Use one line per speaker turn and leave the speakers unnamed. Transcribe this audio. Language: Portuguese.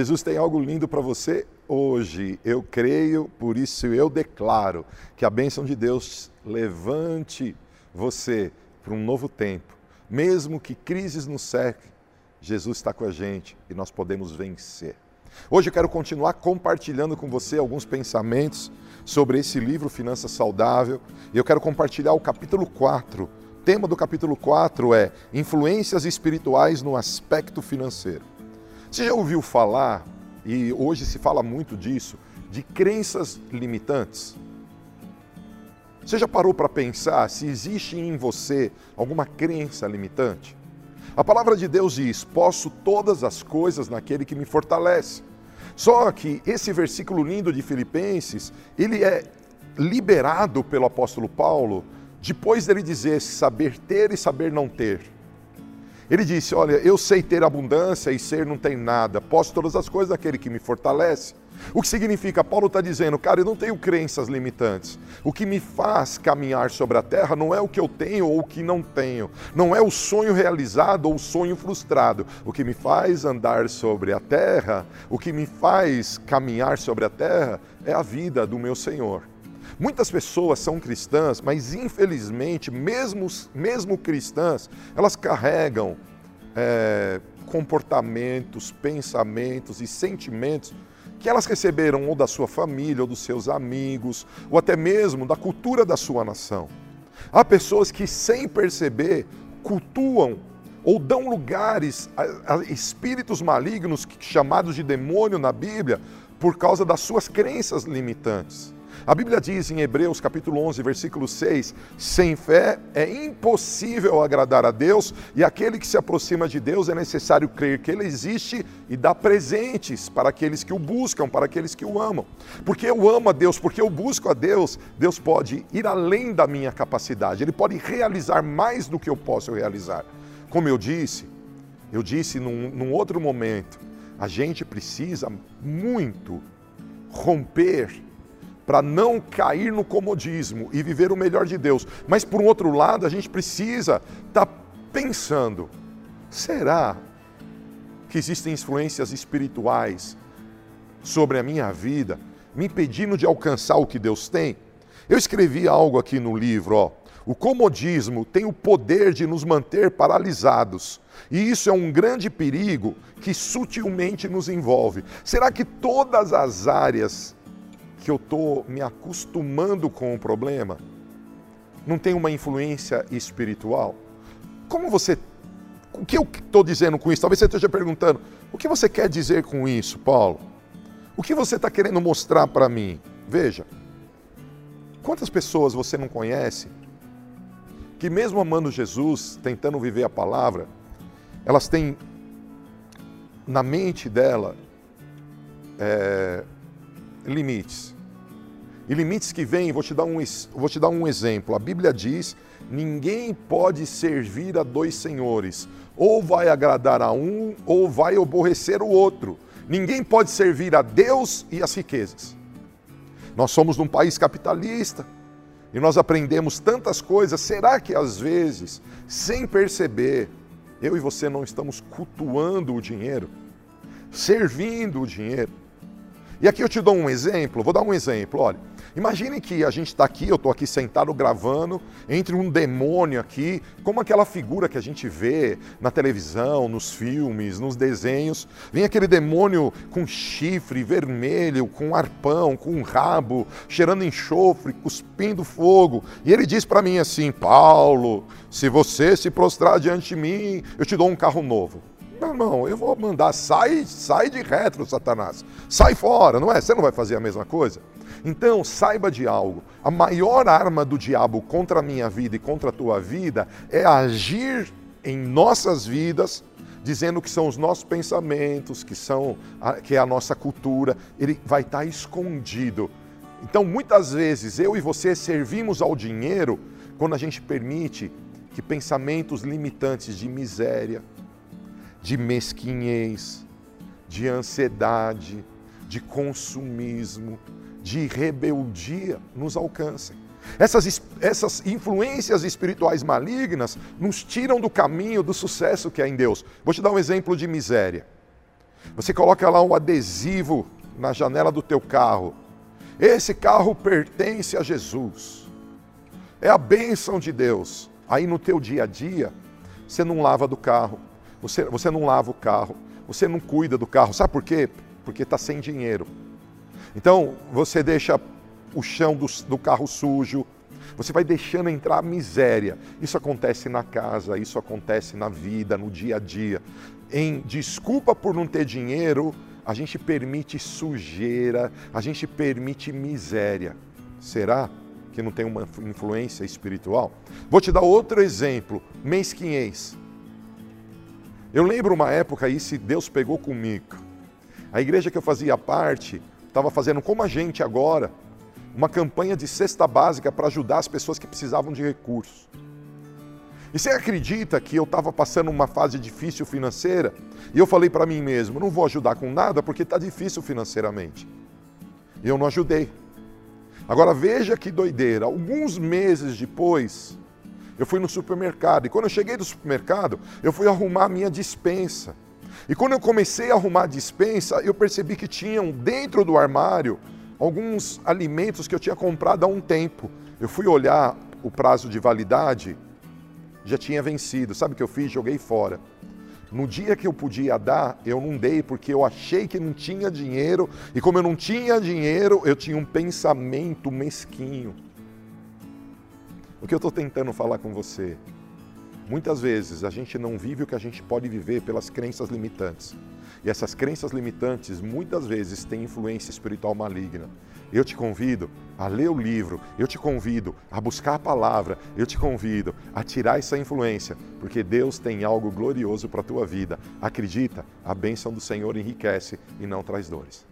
Jesus tem algo lindo para você hoje. Eu creio, por isso eu declaro que a bênção de Deus levante você para um novo tempo. Mesmo que crises nos cerquem, Jesus está com a gente e nós podemos vencer. Hoje eu quero continuar compartilhando com você alguns pensamentos sobre esse livro Finança Saudável e eu quero compartilhar o capítulo 4. O tema do capítulo 4 é Influências espirituais no aspecto financeiro. Você já ouviu falar, e hoje se fala muito disso, de crenças limitantes? Você já parou para pensar se existe em você alguma crença limitante? A palavra de Deus diz: Posso todas as coisas naquele que me fortalece. Só que esse versículo lindo de Filipenses, ele é liberado pelo apóstolo Paulo depois dele dizer saber ter e saber não ter. Ele disse: Olha, eu sei ter abundância e ser não tem nada, posso todas as coisas daquele que me fortalece. O que significa? Paulo está dizendo, cara, eu não tenho crenças limitantes. O que me faz caminhar sobre a terra não é o que eu tenho ou o que não tenho. Não é o sonho realizado ou o sonho frustrado. O que me faz andar sobre a terra, o que me faz caminhar sobre a terra é a vida do meu Senhor. Muitas pessoas são cristãs, mas infelizmente, mesmo, mesmo cristãs, elas carregam é, comportamentos, pensamentos e sentimentos que elas receberam ou da sua família, ou dos seus amigos, ou até mesmo da cultura da sua nação. Há pessoas que, sem perceber, cultuam ou dão lugares a, a espíritos malignos chamados de demônio na Bíblia por causa das suas crenças limitantes. A Bíblia diz em Hebreus capítulo 11, versículo 6, sem fé é impossível agradar a Deus e aquele que se aproxima de Deus é necessário crer que ele existe e dar presentes para aqueles que o buscam, para aqueles que o amam. Porque eu amo a Deus, porque eu busco a Deus, Deus pode ir além da minha capacidade, ele pode realizar mais do que eu posso realizar. Como eu disse, eu disse num, num outro momento, a gente precisa muito romper para não cair no comodismo e viver o melhor de Deus. Mas por um outro lado, a gente precisa estar tá pensando: será que existem influências espirituais sobre a minha vida, me impedindo de alcançar o que Deus tem? Eu escrevi algo aqui no livro, ó. O comodismo tem o poder de nos manter paralisados. E isso é um grande perigo que sutilmente nos envolve. Será que todas as áreas que eu estou me acostumando com o problema? Não tem uma influência espiritual? Como você. O que eu estou dizendo com isso? Talvez você esteja perguntando: o que você quer dizer com isso, Paulo? O que você está querendo mostrar para mim? Veja, quantas pessoas você não conhece que, mesmo amando Jesus, tentando viver a palavra, elas têm na mente dela é, limites. E limites que vêm, vou te dar um, vou te dar um exemplo. A Bíblia diz: ninguém pode servir a dois senhores. Ou vai agradar a um, ou vai aborrecer o outro. Ninguém pode servir a Deus e as riquezas. Nós somos num país capitalista e nós aprendemos tantas coisas. Será que às vezes, sem perceber, eu e você não estamos cultuando o dinheiro, servindo o dinheiro? E aqui eu te dou um exemplo, vou dar um exemplo, olha. Imagine que a gente está aqui, eu estou aqui sentado gravando, entre um demônio aqui, como aquela figura que a gente vê na televisão, nos filmes, nos desenhos. Vem aquele demônio com chifre vermelho, com arpão, com rabo, cheirando enxofre, cuspindo fogo. E ele diz para mim assim: Paulo, se você se prostrar diante de mim, eu te dou um carro novo. Meu irmão, eu vou mandar, sai, sai de retro, Satanás. Sai fora, não é? Você não vai fazer a mesma coisa? Então, saiba de algo: a maior arma do diabo contra a minha vida e contra a tua vida é agir em nossas vidas, dizendo que são os nossos pensamentos, que, são a, que é a nossa cultura, ele vai estar escondido. Então, muitas vezes, eu e você servimos ao dinheiro quando a gente permite que pensamentos limitantes de miséria, de mesquinhez, de ansiedade, de consumismo, de rebeldia nos alcancem. Essas, essas influências espirituais malignas nos tiram do caminho do sucesso que é em Deus. Vou te dar um exemplo de miséria. Você coloca lá um adesivo na janela do teu carro. Esse carro pertence a Jesus. É a bênção de Deus. Aí no teu dia a dia, você não lava do carro, você, você não lava o carro, você não cuida do carro. Sabe por quê? Porque está sem dinheiro. Então você deixa o chão do, do carro sujo, você vai deixando entrar a miséria. Isso acontece na casa, isso acontece na vida, no dia a dia. Em desculpa por não ter dinheiro, a gente permite sujeira, a gente permite miséria. Será que não tem uma influência espiritual? Vou te dar outro exemplo: mesquinhez. Eu lembro uma época aí, se Deus pegou comigo. A igreja que eu fazia parte estava fazendo como a gente agora, uma campanha de cesta básica para ajudar as pessoas que precisavam de recursos. E você acredita que eu estava passando uma fase difícil financeira e eu falei para mim mesmo: não vou ajudar com nada porque está difícil financeiramente. E eu não ajudei. Agora veja que doideira. Alguns meses depois, eu fui no supermercado e quando eu cheguei no supermercado, eu fui arrumar a minha dispensa. E quando eu comecei a arrumar a dispensa, eu percebi que tinham dentro do armário alguns alimentos que eu tinha comprado há um tempo. Eu fui olhar o prazo de validade, já tinha vencido. Sabe o que eu fiz? Joguei fora. No dia que eu podia dar, eu não dei porque eu achei que não tinha dinheiro, e como eu não tinha dinheiro, eu tinha um pensamento mesquinho. O que eu estou tentando falar com você? Muitas vezes a gente não vive o que a gente pode viver pelas crenças limitantes. E essas crenças limitantes muitas vezes têm influência espiritual maligna. Eu te convido a ler o livro, eu te convido a buscar a palavra, eu te convido a tirar essa influência, porque Deus tem algo glorioso para a tua vida. Acredita, a bênção do Senhor enriquece e não traz dores.